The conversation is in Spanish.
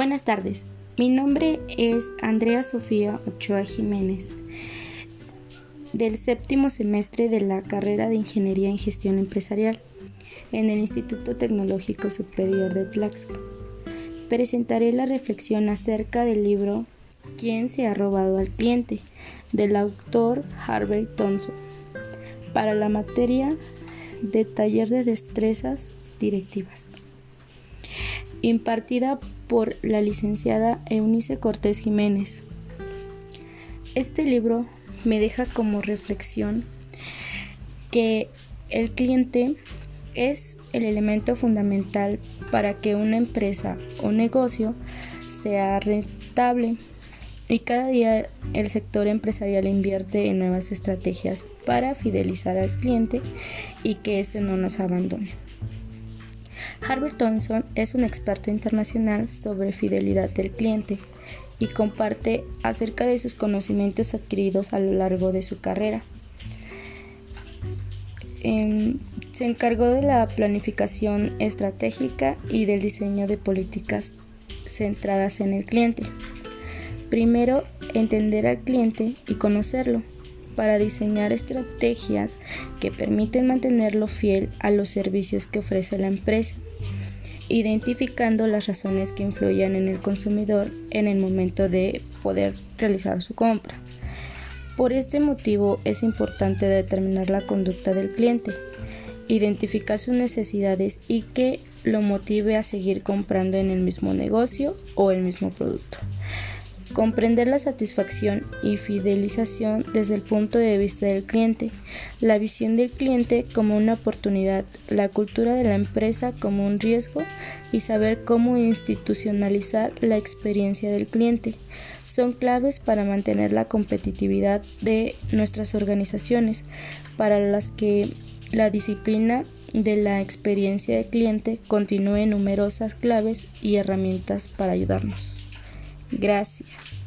Buenas tardes, mi nombre es Andrea Sofía Ochoa Jiménez, del séptimo semestre de la carrera de Ingeniería en Gestión Empresarial en el Instituto Tecnológico Superior de Tlaxcala. Presentaré la reflexión acerca del libro ¿Quién se ha robado al cliente? del autor Harvey Thompson para la materia de taller de destrezas directivas impartida por la licenciada Eunice Cortés Jiménez. Este libro me deja como reflexión que el cliente es el elemento fundamental para que una empresa o negocio sea rentable y cada día el sector empresarial invierte en nuevas estrategias para fidelizar al cliente y que éste no nos abandone. Harbert Thompson es un experto internacional sobre fidelidad del cliente y comparte acerca de sus conocimientos adquiridos a lo largo de su carrera. Em, se encargó de la planificación estratégica y del diseño de políticas centradas en el cliente. Primero, entender al cliente y conocerlo para diseñar estrategias que permiten mantenerlo fiel a los servicios que ofrece la empresa identificando las razones que influyen en el consumidor en el momento de poder realizar su compra. Por este motivo es importante determinar la conducta del cliente, identificar sus necesidades y que lo motive a seguir comprando en el mismo negocio o el mismo producto. Comprender la satisfacción y fidelización desde el punto de vista del cliente, la visión del cliente como una oportunidad, la cultura de la empresa como un riesgo y saber cómo institucionalizar la experiencia del cliente son claves para mantener la competitividad de nuestras organizaciones, para las que la disciplina de la experiencia del cliente continúe numerosas claves y herramientas para ayudarnos. Gracias.